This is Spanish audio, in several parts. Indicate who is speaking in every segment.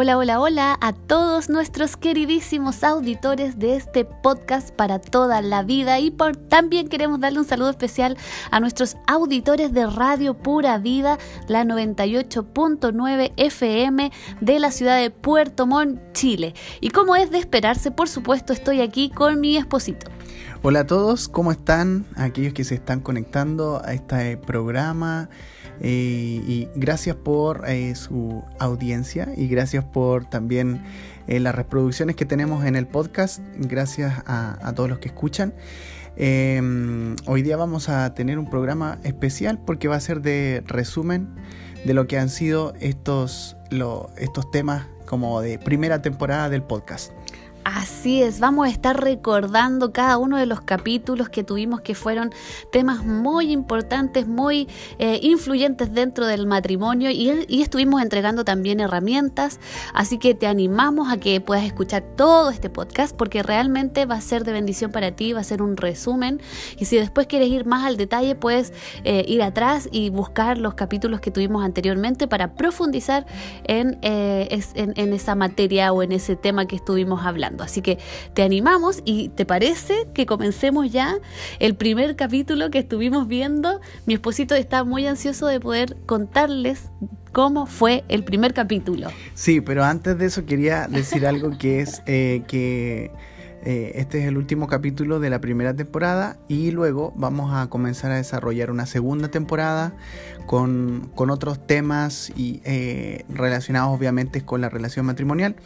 Speaker 1: Hola, hola, hola a todos nuestros queridísimos auditores de este podcast para toda la vida y por, también queremos darle un saludo especial a nuestros auditores de Radio Pura Vida, la 98.9 FM de la ciudad de Puerto Montt, Chile. Y como es de esperarse, por supuesto, estoy aquí con mi esposito.
Speaker 2: Hola a todos, ¿cómo están? Aquellos que se están conectando a este programa. Y gracias por eh, su audiencia y gracias por también eh, las reproducciones que tenemos en el podcast. Gracias a, todos los que escuchan. Em, hoy día vamos a tener un programa especial porque va a ser de resumen de lo que han sido estos, estos temas como de primera temporada del podcast.
Speaker 1: Así es, vamos a estar recordando cada uno de los capítulos que tuvimos que fueron temas muy importantes, muy eh, influyentes dentro del matrimonio y, estuvimos entregando también herramientas, así que te animamos a que puedas escuchar todo este podcast porque realmente va a ser de bendición para ti, va a ser un resumen y si después quieres ir más al detalle puedes eh, ir atrás y buscar los capítulos que tuvimos anteriormente para profundizar en, eh, esa materia o en ese tema que estuvimos hablando. Así que te animamos y te parece que comencemos ya el primer capítulo que estuvimos viendo. Mi esposito está muy ansioso de poder contarles cómo fue el primer capítulo.
Speaker 2: Sí, pero antes de eso quería decir algo que es eh, que eh, este es el último capítulo de la primera temporada y luego vamos a comenzar a desarrollar una segunda temporada con, otros temas y, eh, relacionados obviamente con la relación matrimonial,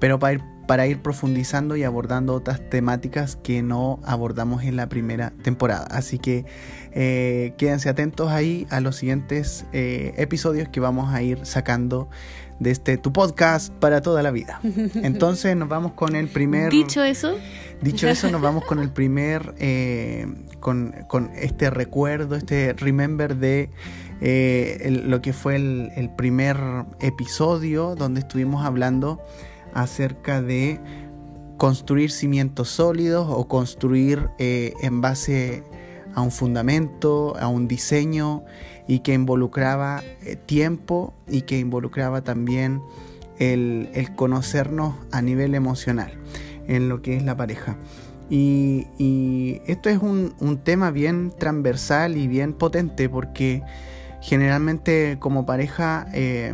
Speaker 2: pero para ir para ir profundizando y abordando otras temáticas que no abordamos en la primera temporada. Así que eh, quédense atentos ahí a los siguientes eh, episodios que vamos a ir sacando de este tu podcast para toda la vida. Entonces nos vamos con el primer...
Speaker 1: Dicho eso.
Speaker 2: Dicho eso, nos vamos con el primer, eh, con, este recuerdo, este remember de lo que fue el primer episodio donde estuvimos hablando acerca de construir cimientos sólidos o construir eh, en base a un fundamento, a un diseño y que involucraba eh, tiempo y que involucraba también el, conocernos a nivel emocional en lo que es la pareja. Y, esto es un, tema bien transversal y bien potente porque generalmente como pareja eh,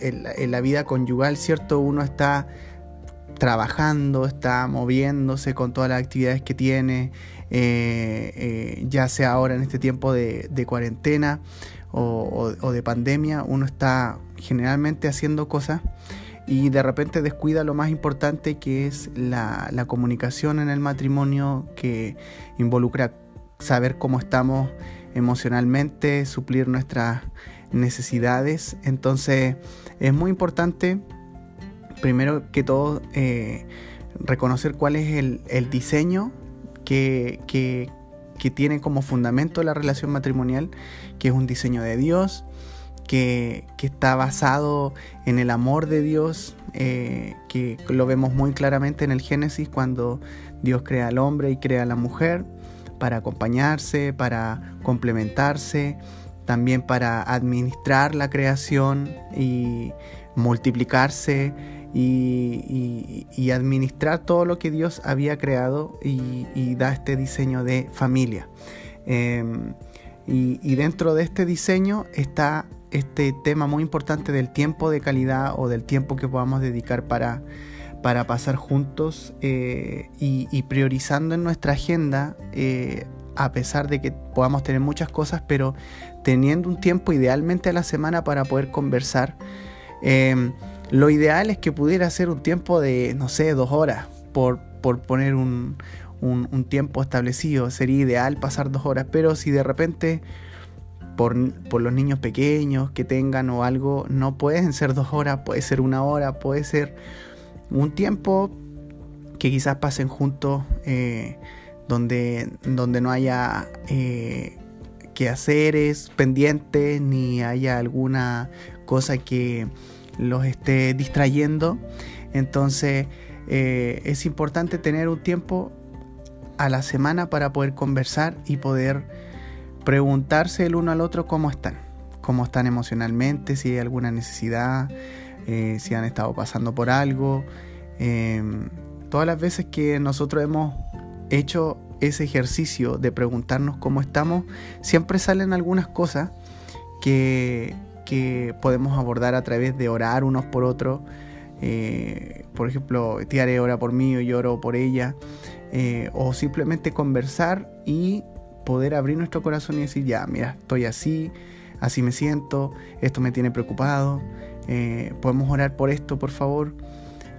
Speaker 2: en la, vida conyugal, ¿cierto? Uno está trabajando, está moviéndose con todas las actividades que tiene, eh, eh, ya sea ahora en este tiempo de, cuarentena o, de pandemia, uno está generalmente haciendo cosas y de repente descuida lo más importante que es la, la comunicación en el matrimonio que involucra saber cómo estamos emocionalmente, suplir nuestras necesidades. Entonces es muy importante, primero que todo, eh, reconocer cuál es el, diseño que, que, tiene como fundamento la relación matrimonial, que es un diseño de Dios, que, está basado en el amor de Dios, eh, que lo vemos muy claramente en el Génesis cuando Dios crea al hombre y crea a la mujer para acompañarse, para complementarse, también para administrar la creación y multiplicarse y, administrar todo lo que Dios había creado y, da este diseño de familia. Em, y, dentro de este diseño está este tema muy importante del tiempo de calidad o del tiempo que podamos dedicar para, para pasar juntos eh, y, priorizando en nuestra agenda, eh, a pesar de que podamos tener muchas cosas, pero teniendo un tiempo idealmente a la semana para poder conversar. Em, lo ideal es que pudiera ser un tiempo de, no sé, dos horas, por, por poner un, un, tiempo establecido. Sería ideal pasar dos horas, pero si de repente por, por, los niños pequeños que tengan o algo, no pueden ser dos horas, puede ser una hora, puede ser un tiempo que quizás pasen juntos eh, donde, donde no haya eh, quehaceres pendientes ni haya alguna cosa que los esté distrayendo. Entonces eh, es importante tener un tiempo a la semana para poder conversar y poder preguntarse el uno al otro cómo están, cómo están emocionalmente, si hay alguna necesidad, eh, si han estado pasando por algo. Em, todas las veces que nosotros hemos hecho ese ejercicio de preguntarnos cómo estamos, siempre salen algunas cosas que, que podemos abordar a través de orar unos por otros. Eh, por ejemplo, Tiare ora por mí o yo oro por ella. Eh, o simplemente conversar y poder abrir nuestro corazón y decir, ya, mira, estoy así, así me siento, esto me tiene preocupado, eh, podemos orar por esto, por favor.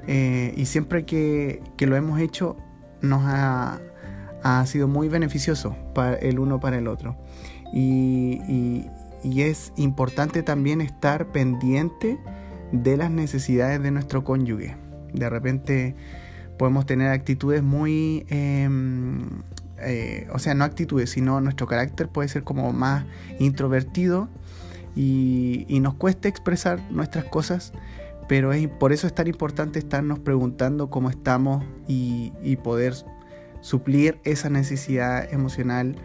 Speaker 2: y siempre que, que, lo hemos hecho, nos ha, ha, sido muy beneficioso para el uno para el otro. y, y es importante también estar pendiente de las necesidades de nuestro cónyuge. De repente podemos tener actitudes muy, em, eh, o sea, no actitudes, sino nuestro carácter puede ser como más introvertido y, nos cuesta expresar nuestras cosas, pero es, por eso es tan importante estarnos preguntando cómo estamos y, y poder suplir esa necesidad emocional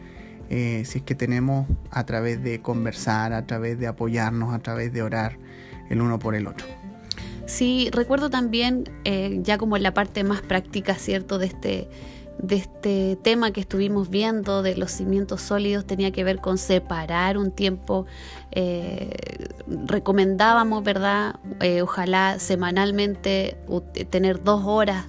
Speaker 2: eh, si es que tenemos a través de conversar, a través de apoyarnos, a través de orar el uno por el otro.
Speaker 1: Sí, recuerdo también, eh, ya como en la parte más práctica, ¿cierto?, de este, de este tema que estuvimos viendo de los cimientos sólidos tenía que ver con separar un tiempo. Eh, recomendábamos, ¿verdad? ojalá semanalmente tener dos horas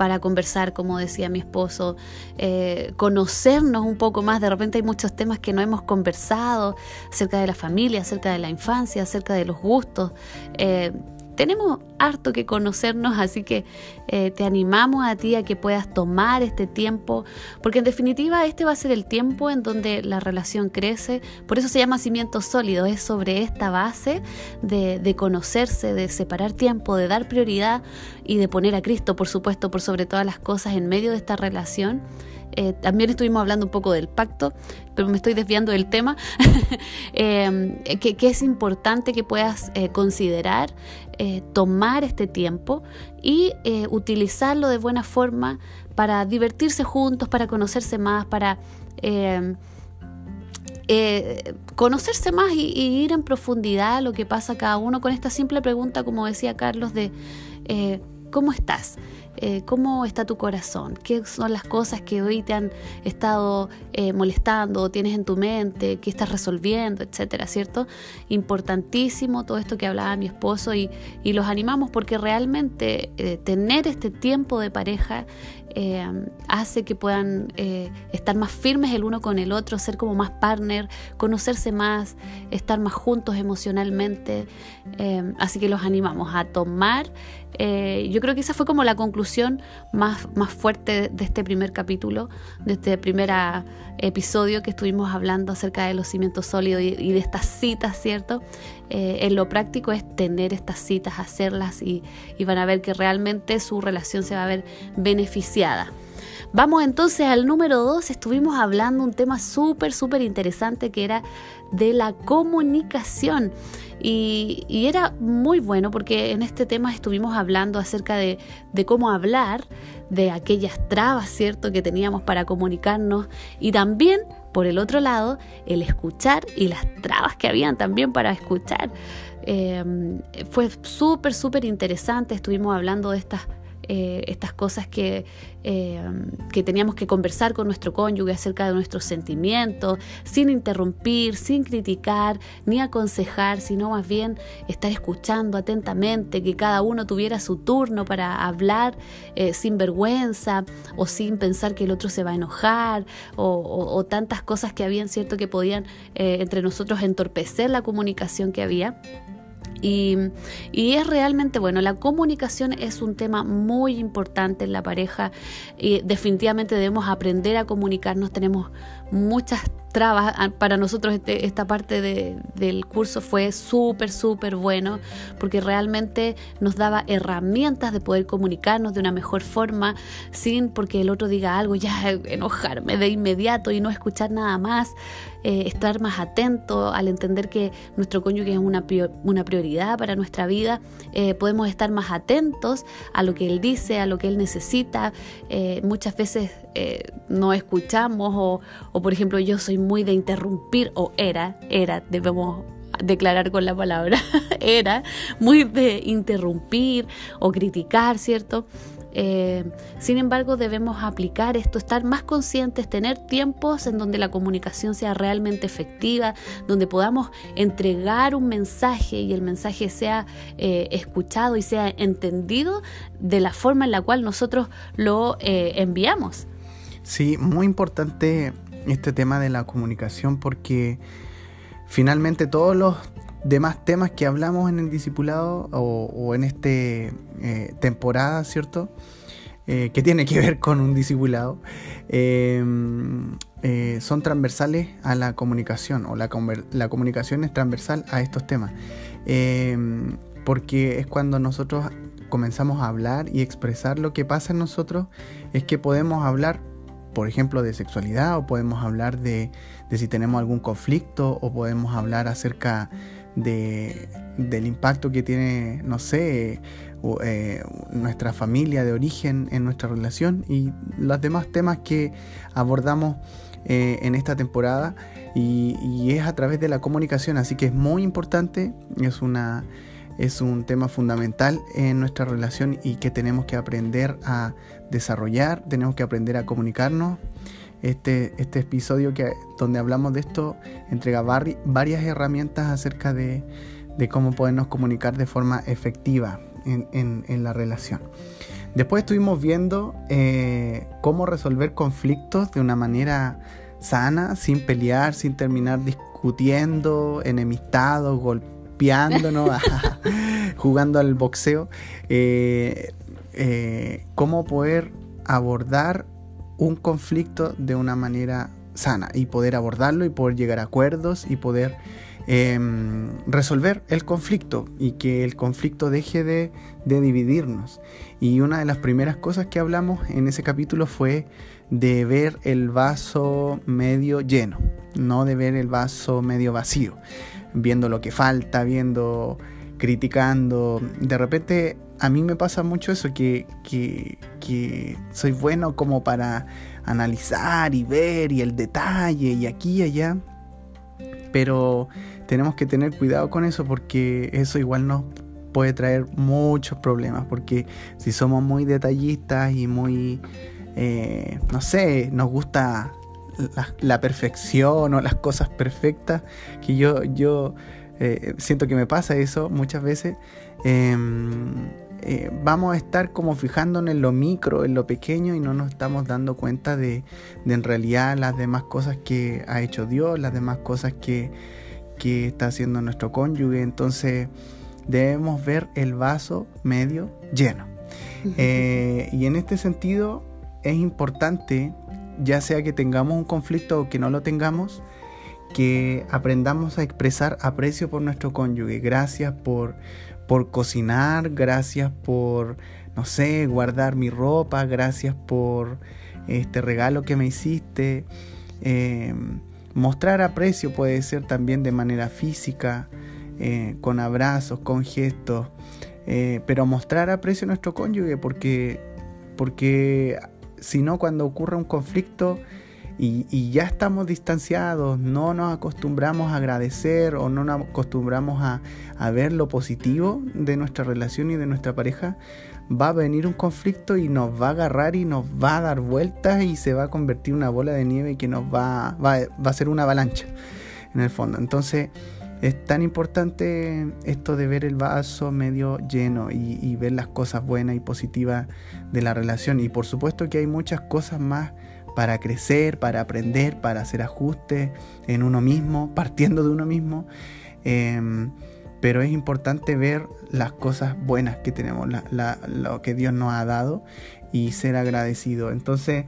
Speaker 1: para conversar, como decía mi esposo, eh, conocernos un poco más. De repente hay muchos temas que no hemos conversado acerca de la familia, acerca de la infancia, acerca de los gustos. Eh, tenemos harto que conocernos, así que eh, te animamos a ti a que puedas tomar este tiempo, porque en definitiva este va a ser el tiempo en donde la relación crece, por eso se llama cimiento sólido, es sobre esta base de, de conocerse, de separar tiempo, de dar prioridad y de poner a Cristo, por supuesto, por sobre todas las cosas en medio de esta relación. Eh, también estuvimos hablando un poco del pacto, pero me estoy desviando del tema, eh, que, es importante que puedas eh, considerar tomar este tiempo y utilizarlo de buena forma para divertirse juntos, para conocerse más, para... conocerse más y, ir en profundidad lo que pasa cada uno con esta simple pregunta, como decía Carlos, de ¿cómo estás? Eh, cómo está tu corazón, qué son las cosas que hoy te han estado eh, molestando, tienes en tu mente, qué estás resolviendo, etcétera, ¿cierto? Importantísimo todo esto que hablaba mi esposo y, los animamos porque realmente eh, tener este tiempo de pareja hace que puedan estar más firmes el uno con el otro, ser como más partner, conocerse más, estar más juntos emocionalmente. así que los animamos a tomar. Yo creo que esa fue como la conclusión más, más fuerte de este primer capítulo, de este primer ah, episodio que estuvimos hablando acerca de los cimientos sólidos y, de estas citas, ¿cierto? Eh, en lo práctico es tener estas citas, hacerlas y, van a ver que realmente su relación se va a ver beneficiada. Vamos entonces al número dos. Estuvimos hablando un tema súper, súper interesante que era de la comunicación. Y, era muy bueno porque en este tema estuvimos hablando acerca de, cómo hablar, de aquellas trabas, ¿cierto?, que teníamos para comunicarnos y también, por el otro lado, el escuchar y las trabas que habían también para escuchar. Eh, fue súper, súper interesante. Estuvimos hablando de estas eh, estas cosas que, eh, que teníamos que conversar con nuestro cónyuge acerca de nuestros sentimientos, sin interrumpir, sin criticar, ni aconsejar, sino más bien estar escuchando atentamente, que cada uno tuviera su turno para hablar eh, sin vergüenza o sin pensar que el otro se va a enojar o, tantas cosas que habían, cierto, que podían entre nosotros entorpecer la comunicación que había. Y, es realmente bueno, la comunicación es un tema muy importante en la pareja y definitivamente debemos aprender a comunicarnos, tenemos muchas trabas. Ah, para nosotros este, esta parte del curso fue súper, súper bueno porque realmente nos daba herramientas de poder comunicarnos de una mejor forma sin porque el otro diga algo, ya enojarme de inmediato y no escuchar nada más. Eh, estar más atento al entender que nuestro cónyuge es una, una prioridad para nuestra vida, eh, podemos estar más atentos a lo que él dice, a lo que él necesita. Eh, muchas veces no escuchamos o, o, por ejemplo, yo soy muy de interrumpir, o era, era, debemos declarar con la palabra, era muy de interrumpir o criticar, ¿cierto? Eh, sin embargo, debemos aplicar esto, estar más conscientes, tener tiempos en donde la comunicación sea realmente efectiva, donde podamos entregar un mensaje y el mensaje sea eh, escuchado y sea entendido de la forma en la cual nosotros lo eh, enviamos.
Speaker 2: Sí, muy importante este tema de la comunicación porque finalmente todos los demás temas que hablamos en el discipulado o, en esta eh, temporada, ¿cierto? Eh, que tiene que ver con un discipulado, eh, son transversales a la comunicación o la, la, comunicación es transversal a estos temas. porque es cuando nosotros comenzamos a hablar y expresar lo que pasa en nosotros, es que podemos hablar por ejemplo, de sexualidad o podemos hablar de, de, si tenemos algún conflicto o podemos hablar acerca de, del impacto que tiene, no sé, eh, nuestra familia de origen en nuestra relación y los demás temas que abordamos eh, en esta temporada y, y, es a través de la comunicación, así que es muy importante, es, una, es un tema fundamental en nuestra relación y que tenemos que aprender a desarrollar, tenemos que aprender a comunicarnos este, este episodio que, donde hablamos de esto entrega varias herramientas acerca de, cómo podernos comunicar de forma efectiva en, la relación. Después estuvimos viendo eh, cómo resolver conflictos de una manera sana, sin pelear, sin terminar discutiendo, enemistados, golpeándonos, jugando al boxeo. Eh, eh, cómo poder abordar un conflicto de una manera sana y poder abordarlo y poder llegar a acuerdos y poder em, resolver el conflicto y que el conflicto deje de, dividirnos. Y una de las primeras cosas que hablamos en ese capítulo fue de ver el vaso medio lleno, no de ver el vaso medio vacío, viendo lo que falta, viendo, criticando. De repente a mí me pasa mucho eso, que, soy bueno como para analizar y ver y el detalle y aquí y allá. Pero tenemos que tener cuidado con eso porque eso igual nos puede traer muchos problemas. Porque si somos muy detallistas y muy, eh, no sé, nos gusta la, perfección o las cosas perfectas, que yo, yo eh, siento que me pasa eso muchas veces. Em, eh, vamos a estar como fijándonos en lo micro, en lo pequeño y no nos estamos dando cuenta de, en realidad las demás cosas que ha hecho Dios, las demás cosas que, está haciendo nuestro cónyuge. Entonces debemos ver el vaso medio lleno. Eh, y en este sentido es importante, ya sea que tengamos un conflicto o que no lo tengamos, que aprendamos a expresar aprecio por nuestro cónyuge. Gracias por por cocinar, gracias por, no sé, guardar mi ropa, gracias por este regalo que me hiciste. Em, mostrar aprecio puede ser también de manera física, eh, con abrazos, con gestos, eh, pero mostrar aprecio a nuestro cónyuge porque, porque si no cuando ocurre un conflicto, y, ya estamos distanciados, no nos acostumbramos a agradecer o no nos acostumbramos a, ver lo positivo de nuestra relación y de nuestra pareja, va a venir un conflicto y nos va a agarrar y nos va a dar vueltas y se va a convertir en una bola de nieve que nos va, va, a ser una avalancha en el fondo. Entonces es tan importante esto de ver el vaso medio lleno y, y ver las cosas buenas y positivas de la relación. Y por supuesto que hay muchas cosas más para crecer, para aprender, para hacer ajustes en uno mismo, partiendo de uno mismo. Em, pero es importante ver las cosas buenas que tenemos, lo que Dios nos ha dado y ser agradecido. Entonces,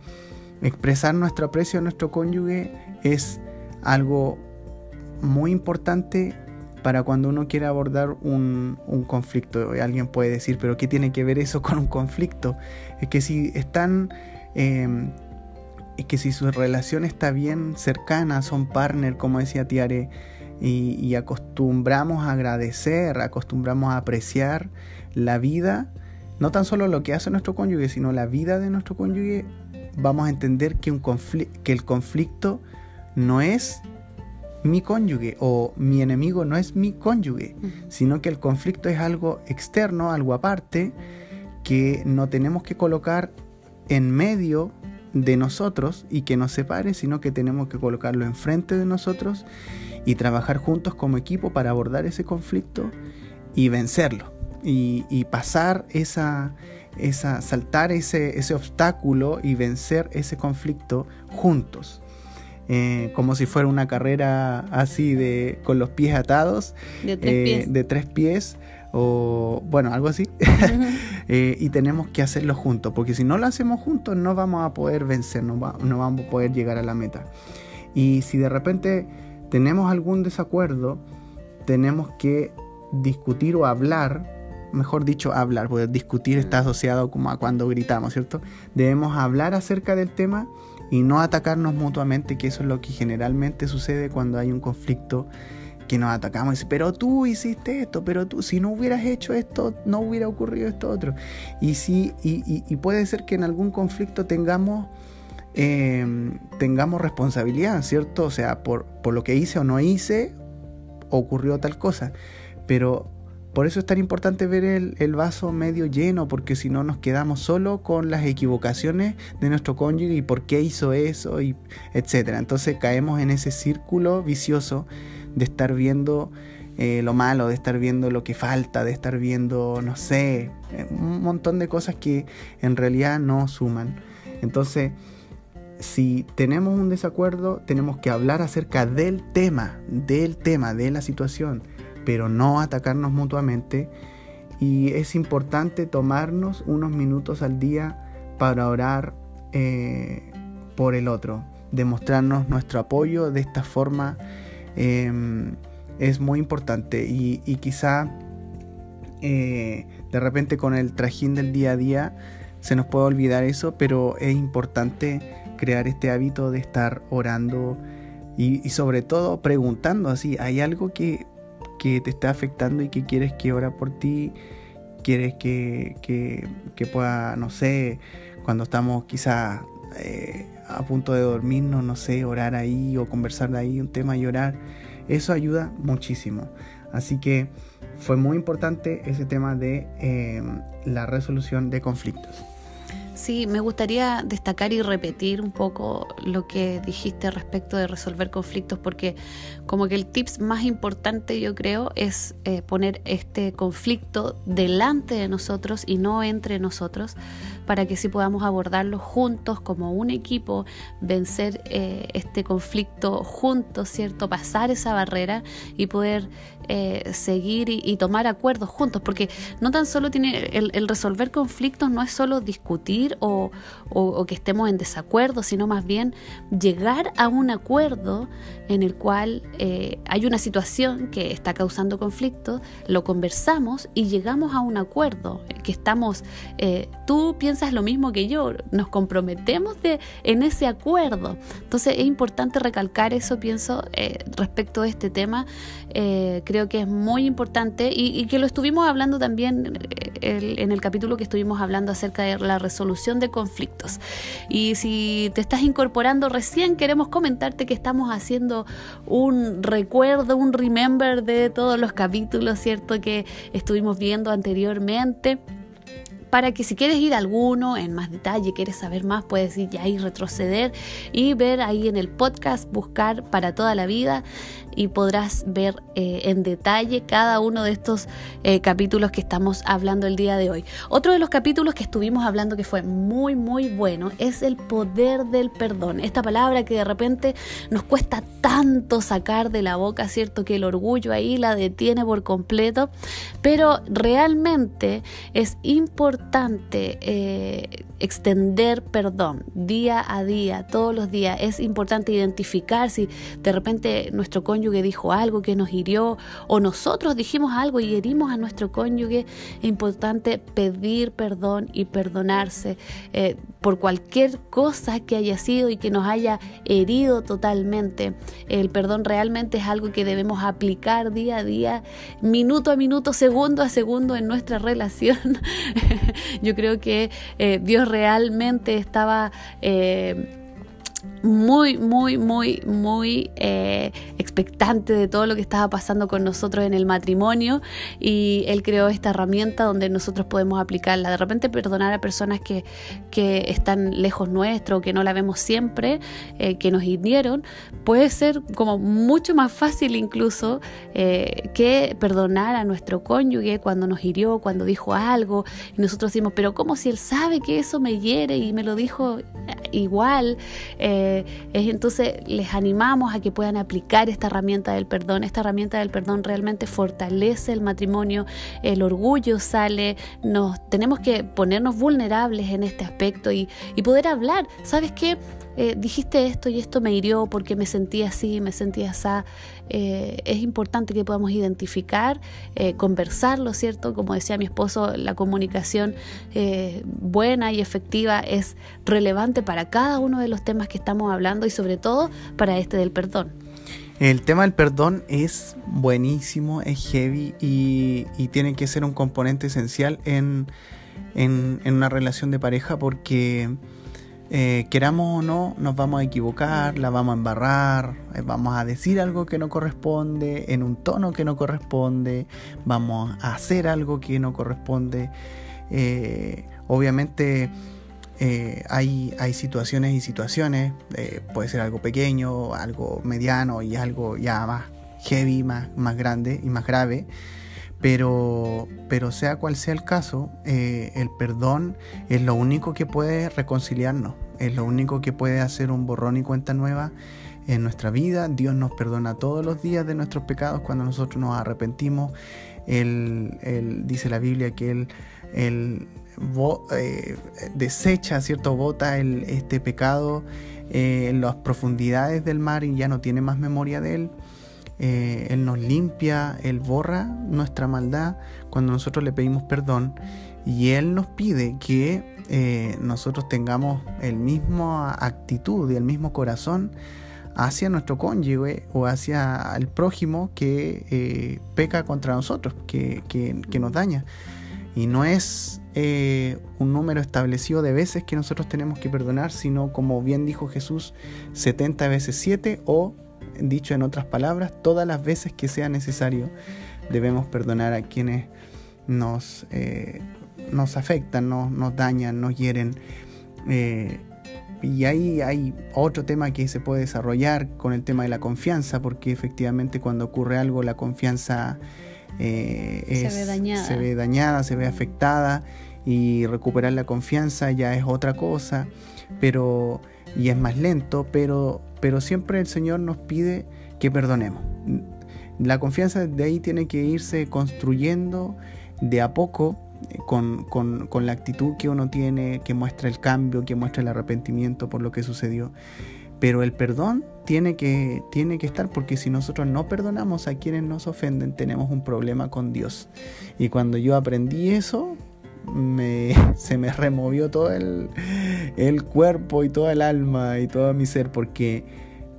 Speaker 2: expresar nuestro aprecio a nuestro cónyuge es algo muy importante para cuando uno quiere abordar un, conflicto. Alguien puede decir, pero ¿qué tiene que ver eso con un conflicto? Es que si están em, es que si su relación está bien cercana, son partner, como decía Tiare, y, acostumbramos a agradecer, acostumbramos a apreciar la vida, no tan solo lo que hace nuestro cónyuge, sino la vida de nuestro cónyuge, vamos a entender que, un que el conflicto no es mi cónyuge o mi enemigo no es mi cónyuge, sino que el conflicto es algo externo, algo aparte, que no tenemos que colocar en medio de nosotros y que nos separe, sino que tenemos que colocarlo enfrente de nosotros y trabajar juntos como equipo para abordar ese conflicto y vencerlo y, pasar esa, esa saltar ese, ese obstáculo y vencer ese conflicto juntos. Eh, como si fuera una carrera así de con los pies atados
Speaker 1: de tres, eh, pies.
Speaker 2: De tres pies o bueno algo así. Eh, y tenemos que hacerlo juntos porque si no lo hacemos juntos no vamos a poder vencer no, no vamos a poder llegar a la meta. Y si de repente tenemos algún desacuerdo tenemos que discutir o hablar mejor dicho, hablar, porque discutir está asociado como a cuando gritamos, ¿cierto? Debemos hablar acerca del tema y no atacarnos mutuamente, que eso es lo que generalmente sucede cuando hay un conflicto que nos atacamos. Dice, pero tú hiciste esto, pero tú, si no hubieras hecho esto, no hubiera ocurrido esto otro. Y, sí, y, puede ser que en algún conflicto tengamos, em, tengamos responsabilidad, ¿cierto? O sea, por, por lo que hice o no hice, ocurrió tal cosa. Pero por eso es tan importante ver el, vaso medio lleno, porque si no nos quedamos solo con las equivocaciones de nuestro cónyuge y por qué hizo eso, y etcétera. Entonces caemos en ese círculo vicioso de estar viendo eh, lo malo, de estar viendo lo que falta, de estar viendo, no sé, un montón de cosas que en realidad no suman. Entonces, si tenemos un desacuerdo, tenemos que hablar acerca del tema, del tema, de la situación pero no atacarnos mutuamente. Y es importante tomarnos unos minutos al día para orar eh, por el otro, demostrarnos nuestro apoyo de esta forma. Em, es muy importante. Y, quizá eh, de repente con el trajín del día a día se nos puede olvidar eso, pero es importante crear este hábito de estar orando y, y sobre todo preguntando así, ¿hay algo que que te está afectando y que quieres que ora por ti, quieres que, que, pueda, no sé, cuando estamos quizá eh, a punto de dormirnos, no sé, orar ahí o conversar de ahí un tema y orar, eso ayuda muchísimo. Así que fue muy importante ese tema de eh, la resolución de conflictos.
Speaker 1: Sí, me gustaría destacar y repetir un poco lo que dijiste respecto de resolver conflictos, porque como que el tips más importante yo creo es eh, poner este conflicto delante de nosotros y no entre nosotros, para que sí podamos abordarlo juntos como un equipo, vencer eh, este conflicto juntos, ¿cierto? Pasar esa barrera y poder eh, seguir y, tomar acuerdos juntos, porque no tan solo tiene el, resolver conflictos, no es solo discutir o, que estemos en desacuerdo, sino más bien llegar a un acuerdo en el cual eh, hay una situación que está causando conflicto, lo conversamos y llegamos a un acuerdo, que estamos, eh, tú piensas lo mismo que yo, nos comprometemos de, en ese acuerdo. Entonces es importante recalcar eso, pienso, respecto a este tema creo que es muy importante y, que lo estuvimos hablando también eh, en el capítulo que estuvimos hablando acerca de la resolución de conflictos. Y si te estás incorporando recién, queremos comentarte que estamos haciendo un recuerdo, un remember de todos los capítulos, ¿cierto? Que estuvimos viendo anteriormente para que si quieres ir a alguno en más detalle, quieres saber más, puedes ir ahí retroceder y ver ahí en el podcast, buscar para toda la vida y podrás ver eh, en detalle cada uno de estos eh, capítulos que estamos hablando el día de hoy. Otro de los capítulos que estuvimos hablando que fue muy muy bueno es el poder del perdón. Esta palabra que de repente nos cuesta tanto sacar de la boca, ¿cierto? Que el orgullo ahí la detiene por completo, pero realmente es importante eh, extender perdón día a día, todos los días. Es importante identificar si de repente nuestro cónyuge dijo algo que nos hirió o nosotros dijimos algo y herimos a nuestro cónyuge. Es importante pedir perdón y perdonarse eh, por cualquier cosa que haya sido y que nos haya herido totalmente. El perdón realmente es algo que debemos aplicar día a día, minuto a minuto, segundo a segundo en nuestra relación. Yo creo que eh, Dios realmente estaba... Eh, muy, muy, muy, muy eh, expectante de todo lo que estaba pasando con nosotros en el matrimonio y él creó esta herramienta donde nosotros podemos aplicarla. De repente perdonar a personas que, que están lejos nuestro, que no la vemos siempre, eh, que nos hirieron, puede ser como mucho más fácil incluso eh, que perdonar a nuestro cónyuge cuando nos hirió, cuando dijo algo y nosotros decimos, pero ¿cómo si él sabe que eso me hiere y me lo dijo igual? Eh, entonces les animamos a que puedan aplicar esta herramienta del perdón. Esta herramienta del perdón realmente fortalece el matrimonio, el orgullo sale, nos tenemos que ponernos vulnerables en este aspecto y, y poder hablar. ¿Sabes qué? Eh, dijiste esto y esto me hirió porque me sentí así, me sentí así. Eh, es importante que podamos identificar, eh, conversarlo, ¿cierto? Como decía mi esposo, la comunicación buena y efectiva es relevante para cada uno de los temas que estamos hablando y sobre todo para este del perdón.
Speaker 2: El tema del perdón es buenísimo, es heavy y, tiene que ser un componente esencial en, en una relación de pareja porque eh, queramos o no, nos vamos a equivocar, la vamos a embarrar, eh, vamos a decir algo que no corresponde, en un tono que no corresponde, vamos a hacer algo que no corresponde. Eh, obviamente hay, hay, situaciones y situaciones, puede ser algo pequeño, algo mediano y algo ya más heavy, más, más grande y más grave. Pero, pero sea cual sea el caso, eh, el perdón es lo único que puede reconciliarnos, es lo único que puede hacer un borrón y cuenta nueva en nuestra vida. Dios nos perdona todos los días de nuestros pecados cuando nosotros nos arrepentimos. Él, dice la Biblia que Él, eh, desecha, ¿cierto? Bota este pecado eh, en las profundidades del mar y ya no tiene más memoria de Él. Eh, él nos limpia, Él borra nuestra maldad cuando nosotros le pedimos perdón y Él nos pide que eh, nosotros tengamos el mismo actitud y el mismo corazón hacia nuestro cónyuge o hacia el prójimo que eh, peca contra nosotros, que, nos daña. Y no es un número establecido de veces que nosotros tenemos que perdonar, sino como bien dijo Jesús, 70 veces 7 o Dicho en otras palabras, todas las veces que sea necesario debemos perdonar a quienes nos, eh, nos afectan, nos, dañan, nos hieren. Eh, y ahí hay otro tema que se puede desarrollar con el tema de la confianza, porque efectivamente cuando ocurre algo la confianza
Speaker 1: eh, se, ve dañada.
Speaker 2: se ve dañada, se ve afectada y recuperar la confianza ya es otra cosa, pero y es más lento, pero pero siempre el Señor nos pide que perdonemos. La confianza de ahí tiene que irse construyendo de a poco eh, con, la actitud que uno tiene, que muestra el cambio, que muestra el arrepentimiento por lo que sucedió. Pero el perdón tiene que, tiene que estar porque si nosotros no perdonamos a quienes nos ofenden, tenemos un problema con Dios. Y cuando yo aprendí eso, me, se me removió todo el, cuerpo y toda el alma y todo mi ser, porque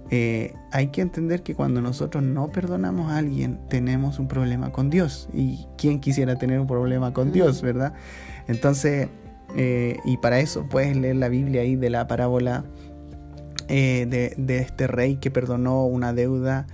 Speaker 2: eh, hay que entender que cuando nosotros no perdonamos a alguien, tenemos un problema con Dios. ¿Y quién quisiera tener un problema con Dios, verdad? Entonces, eh, y para eso puedes leer la Biblia ahí de la parábola eh, de, de este rey que perdonó una deuda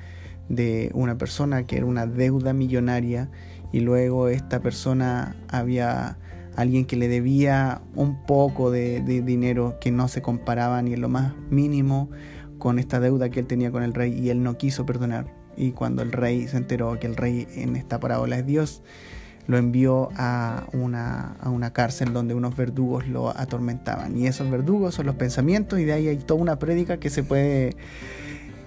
Speaker 2: de una persona que era una deuda millonaria y luego esta persona había alguien que le debía un poco de, dinero que no se comparaba ni en lo más mínimo con esta deuda que él tenía con el rey y él no quiso perdonar. Y cuando el rey se enteró que el rey en esta parábola es Dios, lo envió a una, a una cárcel donde unos verdugos lo atormentaban. Y esos verdugos son los pensamientos y de ahí hay toda una prédica que se puede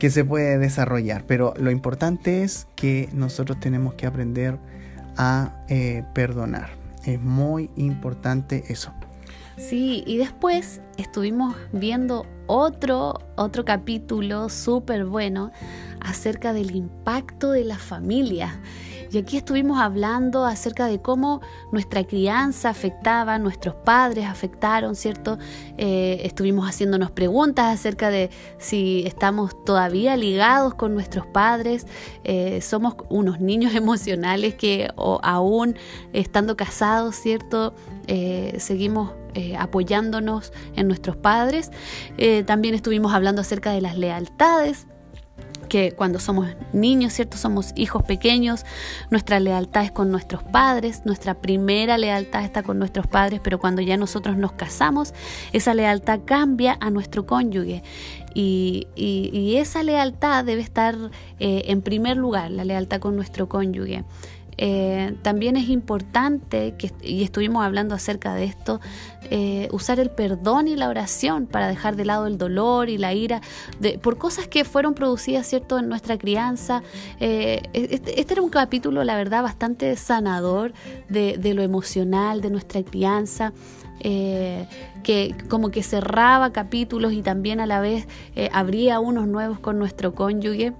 Speaker 2: que se puede desarrollar. Pero lo importante es que nosotros tenemos que aprender a eh, perdonar. Es muy importante eso.
Speaker 1: Sí, y después estuvimos viendo otro, otro capítulo súper bueno acerca del impacto de la familia. Y aquí estuvimos hablando acerca de cómo nuestra crianza afectaba, nuestros padres afectaron, ¿cierto? Eh, estuvimos haciéndonos preguntas acerca de si estamos todavía ligados con nuestros padres, eh, somos unos niños emocionales que aún estando casados, ¿cierto? Eh, seguimos apoyándonos en nuestros padres. También estuvimos hablando acerca de las lealtades, que cuando somos niños, ¿cierto? Somos hijos pequeños, nuestra lealtad es con nuestros padres, nuestra primera lealtad está con nuestros padres, pero cuando ya nosotros nos casamos, esa lealtad cambia a nuestro cónyuge. Y, esa lealtad debe estar eh, en primer lugar, la lealtad con nuestro cónyuge. Eh, también es importante, que, y estuvimos hablando acerca de esto, eh, usar el perdón y la oración para dejar de lado el dolor y la ira por cosas que fueron producidas cierto en nuestra crianza. Eh, este, este, era un capítulo, la verdad, bastante sanador de lo emocional de nuestra crianza. que como que cerraba capítulos y también a la vez abría unos nuevos con nuestro cónyuge.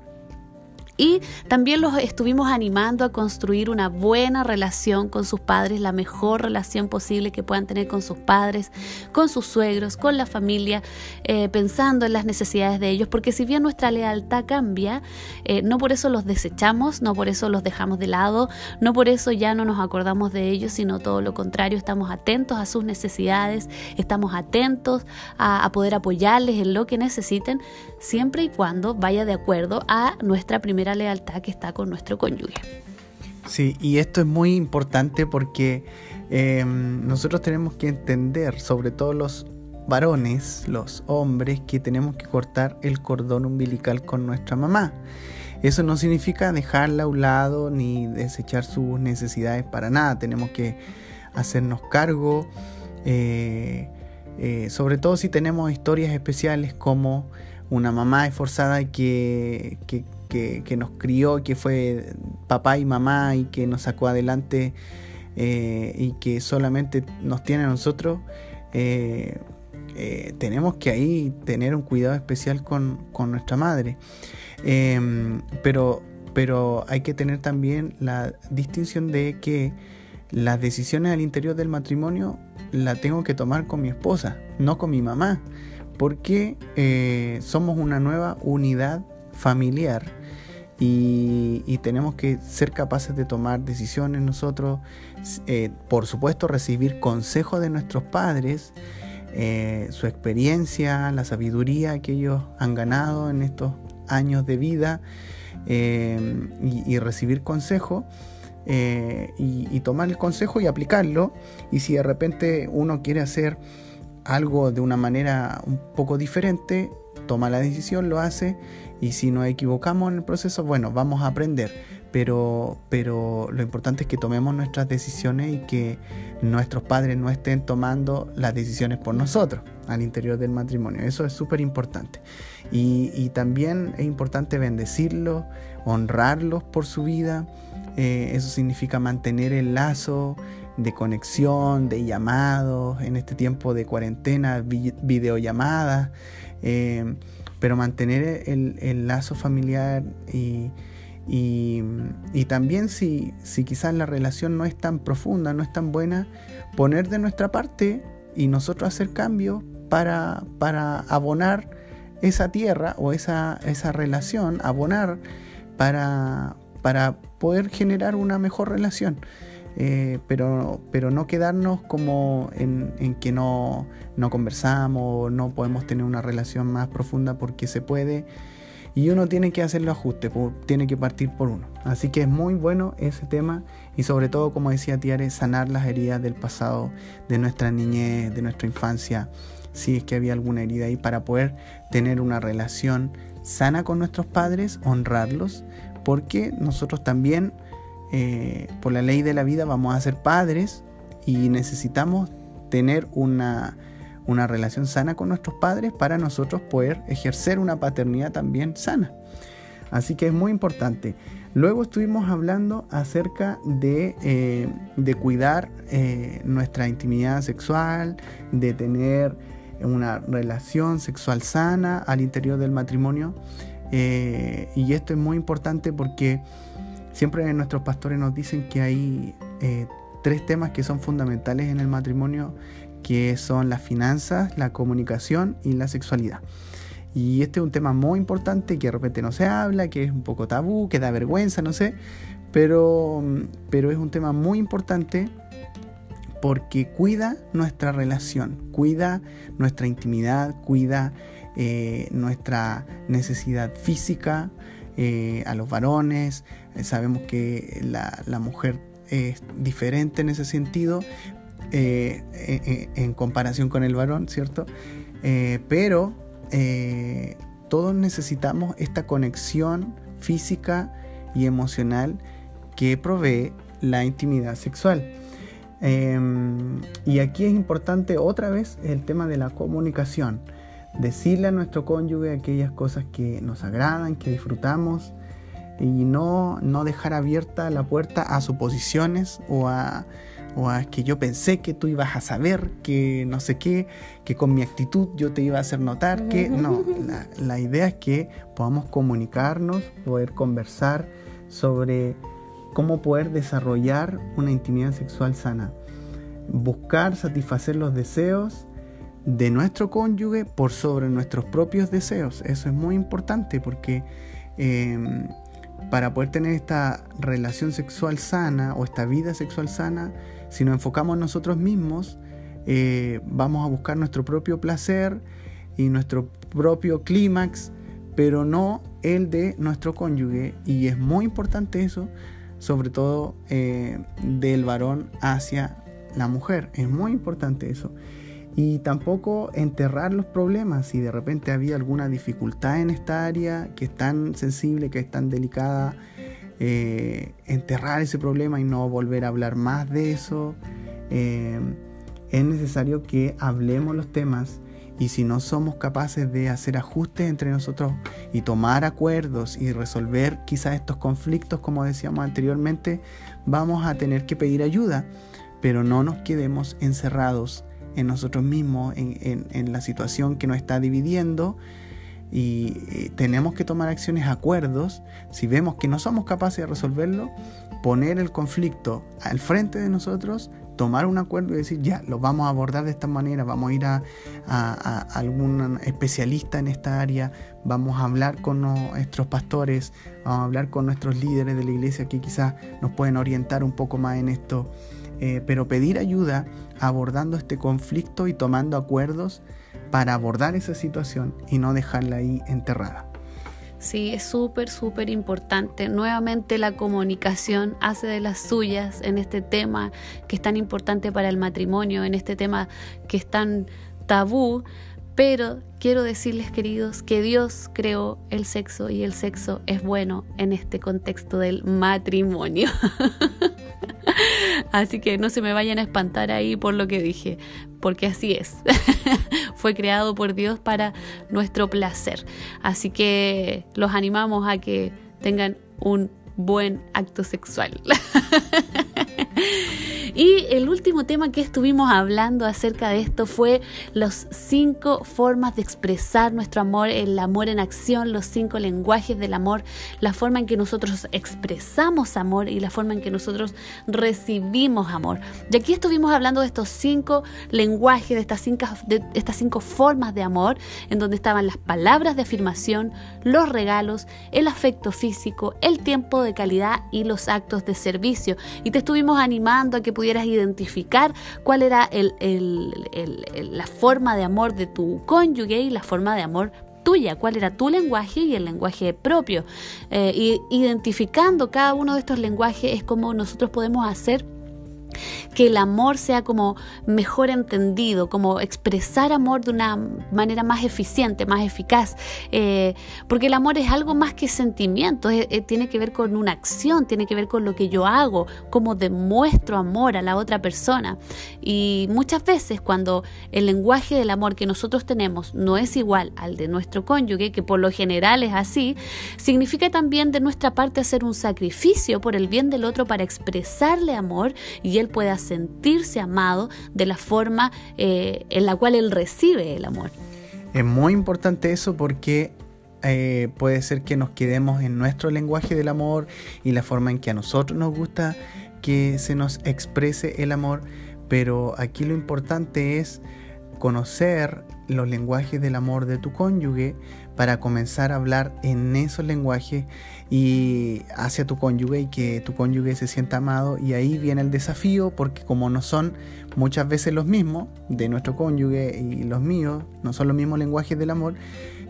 Speaker 1: Y también los estuvimos animando a construir una buena relación con sus padres, la mejor relación posible que puedan tener con sus padres, con sus suegros, con la familia, eh, pensando en las necesidades de ellos, porque si bien nuestra lealtad cambia, eh, no por eso los desechamos, no por eso los dejamos de lado, no por eso ya no nos acordamos de ellos, sino todo lo contrario, estamos atentos a sus necesidades, estamos atentos a, a poder apoyarles en lo que necesiten, siempre y cuando vaya de acuerdo a nuestra primera lealtad que está con nuestro cónyuge.
Speaker 2: Sí, y esto es muy importante porque em, nosotros tenemos que entender, sobre todo los varones, los hombres, que tenemos que cortar el cordón umbilical con nuestra mamá. Eso no significa dejarla a un lado ni desechar sus necesidades para nada. Tenemos que hacernos cargo, eh, eh, sobre todo si tenemos historias especiales como una mamá esforzada que, que que, nos crió, que fue papá y mamá y que nos sacó adelante eh, y que solamente nos tiene a nosotros, eh, eh, tenemos que ahí tener un cuidado especial con, nuestra madre. Em, pero, pero hay que tener también la distinción de que las decisiones al interior del matrimonio la tengo que tomar con mi esposa, no con mi mamá, porque somos una nueva unidad familiar y, tenemos que ser capaces de tomar decisiones nosotros, eh, por supuesto recibir consejo de nuestros padres, eh, su experiencia, la sabiduría que ellos han ganado en estos años de vida eh, y, recibir consejo. y, y, tomar el consejo y aplicarlo. Y si de repente uno quiere hacer algo de una manera un poco diferente, toma la decisión, lo hace y si nos equivocamos en el proceso, bueno, vamos a aprender. Pero, pero lo importante es que tomemos nuestras decisiones y que nuestros padres no estén tomando las decisiones por nosotros al interior del matrimonio. Eso es súper importante. Y, también es importante bendecirlos, honrarlos por su vida. Eh, eso significa mantener el lazo de conexión, de llamados, en este tiempo de cuarentena, videollamadas. Eh, pero mantener el, lazo familiar y, y, también si, si quizás la relación no es tan profunda, no es tan buena, poner de nuestra parte y nosotros hacer cambios para, para abonar esa tierra o esa, esa relación, abonar para, para poder generar una mejor relación. Eh, pero, pero no quedarnos como en, que no, no conversamos, no podemos tener una relación más profunda porque se puede y uno tiene que hacer los ajustes, tiene que partir por uno. Así que es muy bueno ese tema y sobre todo, como decía Tiare, sanar las heridas del pasado, de nuestra niñez, de nuestra infancia, si es que había alguna herida ahí, para poder tener una relación sana con nuestros padres, honrarlos, porque nosotros también eh, por la ley de la vida vamos a ser padres y necesitamos tener una, una relación sana con nuestros padres para nosotros poder ejercer una paternidad también sana. Así que es muy importante. Luego estuvimos hablando acerca de, eh, de cuidar eh, nuestra intimidad sexual, de tener una relación sexual sana al interior del matrimonio. y esto es muy importante porque Siempre nuestros pastores nos dicen que hay eh, tres temas que son fundamentales en el matrimonio, que son las finanzas, la comunicación y la sexualidad. Y este es un tema muy importante que de repente no se habla, que es un poco tabú, que da vergüenza, no sé, pero, pero es un tema muy importante porque cuida nuestra relación, cuida nuestra intimidad, cuida eh, nuestra necesidad física eh, a los varones. Eh, sabemos que la, mujer es diferente en ese sentido en, comparación con el varón, ¿cierto? pero todos necesitamos esta conexión física y emocional que provee la intimidad sexual. Em, y aquí es importante otra vez el tema de la comunicación. Decirle a nuestro cónyuge aquellas cosas que nos agradan, que disfrutamos y no, no dejar abierta la puerta a suposiciones o a, o a que yo pensé que tú ibas a saber, que no sé qué, que con mi actitud yo te iba a hacer notar, que no, la, la idea es que podamos comunicarnos, poder conversar sobre cómo poder desarrollar una intimidad sexual sana. Buscar satisfacer los deseos de nuestro cónyuge por sobre nuestros propios deseos. Eso es muy importante porque em, para poder tener esta relación sexual sana o esta vida sexual sana, si nos enfocamos en nosotros mismos, eh, vamos a buscar nuestro propio placer y nuestro propio clímax, pero no el de nuestro cónyuge. Y es muy importante eso sobre todo eh, del varón hacia la mujer. Es muy importante eso. Y tampoco enterrar los problemas. Si de repente había alguna dificultad en esta área que es tan sensible, que es tan delicada, eh, enterrar ese problema y no volver a hablar más de eso. Eh, es necesario que hablemos los temas y si no somos capaces de hacer ajustes entre nosotros y tomar acuerdos y resolver quizás estos conflictos, como decíamos anteriormente, vamos a tener que pedir ayuda, pero no nos quedemos encerrados en nosotros mismos, en, la situación que nos está dividiendo. Y eh, tenemos que tomar acciones, acuerdos, si vemos que no somos capaces de resolverlo, poner el conflicto al frente de nosotros, tomar un acuerdo y decir, ya, lo vamos a abordar de esta manera, vamos a ir a, algún especialista en esta área, vamos a hablar con nuestros pastores, vamos a hablar con nuestros líderes de la iglesia que quizás nos pueden orientar un poco más en esto, eh, pero pedir ayuda abordando este conflicto y tomando acuerdos para abordar esa situación y no dejarla ahí enterrada.
Speaker 1: Sí, es súper, súper importante. Nuevamente la comunicación hace de las suyas en este tema que es tan importante para el matrimonio, en este tema que es tan tabú. Pero quiero decirles, queridos, que Dios creó el sexo y el sexo es bueno en este contexto del matrimonio. Así que no se me vayan a espantar ahí por lo que dije, porque así es. Fue creado por Dios para nuestro placer. Así que los animamos a que tengan un buen acto sexual. Y el último tema que estuvimos hablando acerca de esto fue los cinco formas de expresar nuestro amor, el amor en acción, los cinco lenguajes del amor, la forma en que nosotros expresamos amor y la forma en que nosotros recibimos amor. Y aquí estuvimos hablando de estos cinco lenguajes, de estas cinco, de estas cinco formas de amor, en donde estaban las palabras de afirmación, los regalos, el afecto físico, el tiempo de calidad y los actos de servicio. Y te estuvimos animando a que pudieras identificar cuál era la forma de amor de tu cónyuge y la forma de amor tuya, cuál era tu lenguaje y el lenguaje propio. Eh, y identificando cada uno de estos lenguajes es como nosotros podemos hacer que el amor sea como mejor entendido, como expresar amor de una manera más eficiente, más eficaz, eh, porque el amor es algo más que sentimiento, tiene que ver con una acción, tiene que ver con lo que yo hago, cómo demuestro amor a la otra persona. Y muchas veces cuando el lenguaje del amor que nosotros tenemos no es igual al de nuestro cónyuge, que por lo general es así, significa también de nuestra parte hacer un sacrificio por el bien del otro para expresarle amor y él pueda sentirse amado de la forma eh, en la cual él recibe el amor.
Speaker 2: Es muy importante eso porque eh, puede ser que nos quedemos en nuestro lenguaje del amor y la forma en que a nosotros nos gusta que se nos exprese el amor, pero aquí lo importante es conocer los lenguajes del amor de tu cónyuge para comenzar a hablar en esos lenguajes y hacia tu cónyuge y que tu cónyuge se sienta amado. Y ahí viene el desafío porque como no son muchas veces los mismos de nuestro cónyuge y los míos, no son los mismos lenguajes del amor,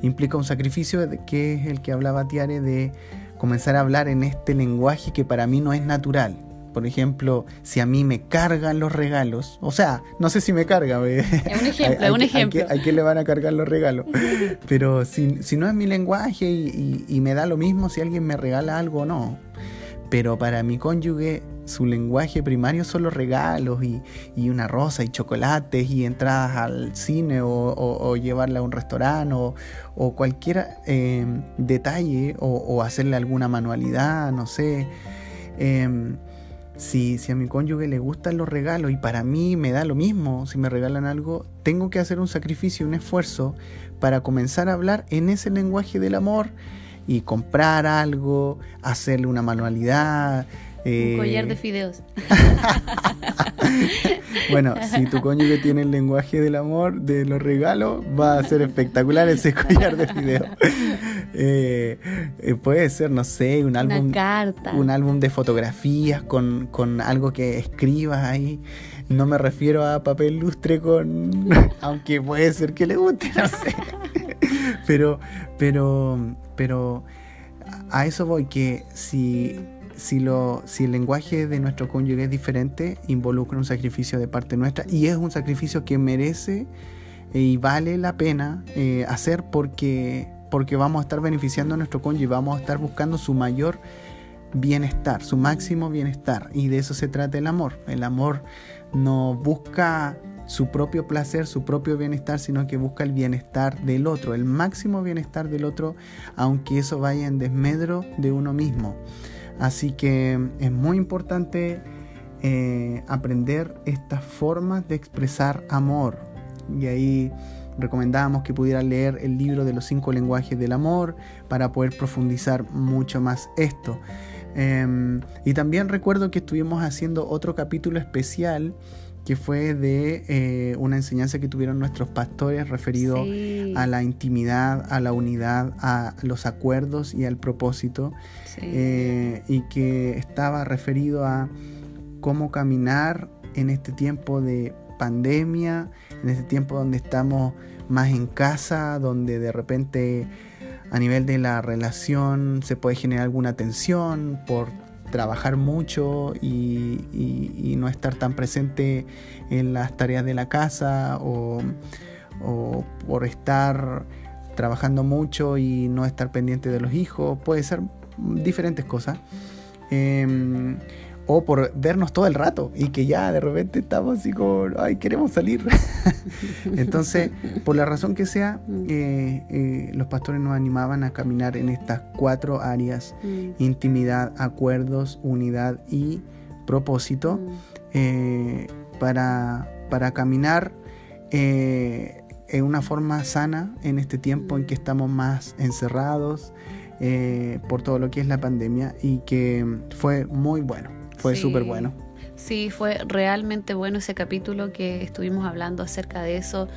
Speaker 2: implica un sacrificio que es el que hablaba Tiare de comenzar a hablar en este lenguaje que para mí no es natural por ejemplo, si a mí me cargan los regalos, o sea, no sé si me carga.
Speaker 1: Es un ejemplo, es un ejemplo.
Speaker 2: ¿A quién le van a cargar los regalos? Pero si, si no es mi lenguaje y, me da lo mismo si alguien me regala algo o no. Pero para mi cónyuge, su lenguaje primario son los regalos y, y una rosa y chocolates y entradas al cine o, llevarla a un restaurante o, cualquier eh, detalle o, hacerle alguna manualidad, no sé. Eh, si, si a mi cónyuge le gustan los regalos y para mí me da lo mismo si me regalan algo, tengo que hacer un sacrificio, un esfuerzo para comenzar a hablar en ese lenguaje del amor y comprar algo, hacerle una manualidad,
Speaker 1: un collar de eh, fideos.
Speaker 2: bueno, si tu cónyuge tiene el lenguaje del amor, de los regalos, va a ser espectacular ese collar de fideos. Eh, eh, puede ser, no sé, un álbum.
Speaker 1: carta.
Speaker 2: Un álbum de fotografías con, con algo que escribas ahí. No me refiero a papel lustre con. Aunque puede ser que le guste, no sé. pero, pero, pero a eso voy que si si, el lenguaje de nuestro cónyuge es diferente, involucra un sacrificio de parte nuestra y es un sacrificio que merece y vale la pena eh, hacer porque, porque vamos a estar beneficiando a nuestro cónyuge vamos a estar buscando su mayor bienestar, su máximo bienestar. Y de eso se trata el amor. El amor no busca su propio placer, su propio bienestar, sino que busca el bienestar del otro, el máximo bienestar del otro, aunque eso vaya en desmedro de uno mismo. Así que es muy importante eh, aprender estas formas de expresar amor. Y ahí recomendábamos que pudieran leer el libro de los cinco lenguajes del amor para poder profundizar mucho más esto. Em, y también recuerdo que estuvimos haciendo otro capítulo especial que fue de eh, una enseñanza que tuvieron nuestros pastores referido a la intimidad, a la unidad, a los acuerdos y al propósito, eh, y que estaba referido a cómo caminar en este tiempo de pandemia, en este tiempo donde estamos más en casa, donde de repente a nivel de la relación se puede generar alguna tensión por trabajar mucho y, no estar tan presente en las tareas de la casa o, por estar trabajando mucho y no estar pendiente de los hijos, puede ser diferentes cosas. Em, o por vernos todo el rato y que ya de repente estamos así como, ay, queremos salir. Entonces, por la razón que sea, mm. eh, eh, los pastores nos animaban a caminar en estas cuatro áreas, mm. intimidad, acuerdos, unidad y propósito, mm. eh, para, para caminar en una forma sana en este tiempo en que estamos más encerrados. por todo lo que es la pandemia y que fue muy bueno. Fue súper bueno.
Speaker 1: Sí, fue realmente bueno ese capítulo que estuvimos hablando acerca de eso.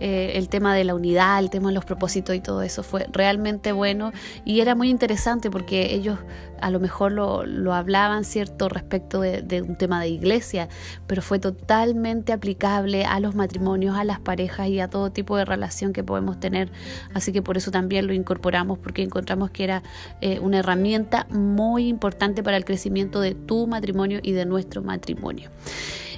Speaker 1: Eh, el tema de la unidad, el tema de los propósitos y todo eso fue realmente bueno y era muy interesante porque ellos a lo mejor lo, lo hablaban, ¿cierto?, respecto de, un tema de iglesia, pero fue totalmente aplicable a los matrimonios, a las parejas y a todo tipo de relación que podemos tener. Así que por eso también lo incorporamos, porque encontramos que era eh, una herramienta muy importante para el crecimiento de tu matrimonio y de nuestro matrimonio.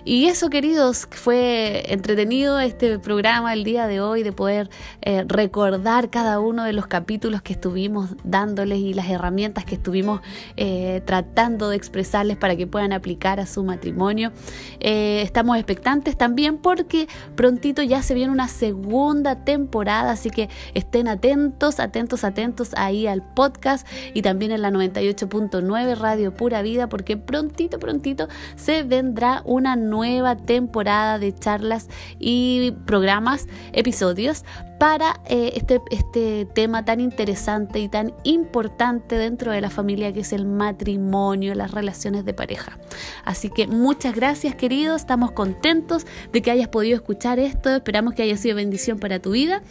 Speaker 1: Y eso, queridos, fue entretenido este programa el día de hoy de poder eh, recordar cada uno de los capítulos que estuvimos dándoles y las herramientas que estuvimos eh, tratando de expresarles para que puedan aplicar a su matrimonio. Eh, estamos expectantes también porque prontito ya se viene una segunda temporada, así que estén atentos, atentos, atentos ahí al podcast y también en la 98.9 Radio Pura Vida porque prontito, prontito se vendrá una nueva nueva temporada de charlas y programas, episodios para eh, este, este tema tan interesante y tan importante dentro de la familia que es el matrimonio, las relaciones de pareja. Así que muchas gracias queridos, estamos contentos de que hayas podido escuchar esto, esperamos que haya sido bendición para tu vida.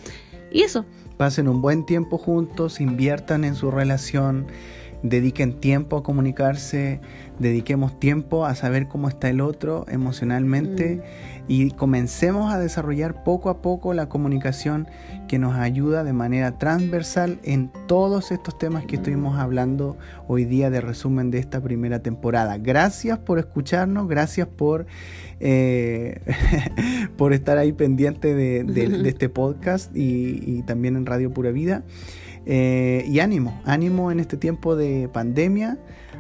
Speaker 1: Y eso,
Speaker 2: pasen un buen tiempo juntos, inviertan en su relación, dediquen tiempo a comunicarse, dediquemos tiempo a saber cómo está el otro emocionalmente mm. y comencemos a desarrollar poco a poco la comunicación que nos ayuda de manera transversal en todos estos temas que estuvimos hablando hoy día de resumen de esta primera temporada. Gracias por escucharnos, gracias por, eh, por estar ahí pendiente de, este podcast y, y también en Radio Pura Vida. Eh, y ánimo, ánimo en este tiempo de pandemia,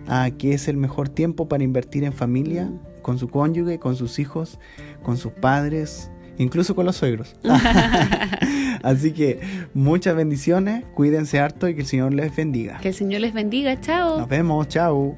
Speaker 2: a que es el mejor tiempo para invertir en familia, con su cónyuge, con sus hijos, con sus padres, incluso con los suegros. Así que muchas bendiciones, cuídense harto y que el Señor les bendiga.
Speaker 1: Que el Señor les bendiga, chao.
Speaker 2: Nos vemos, chao.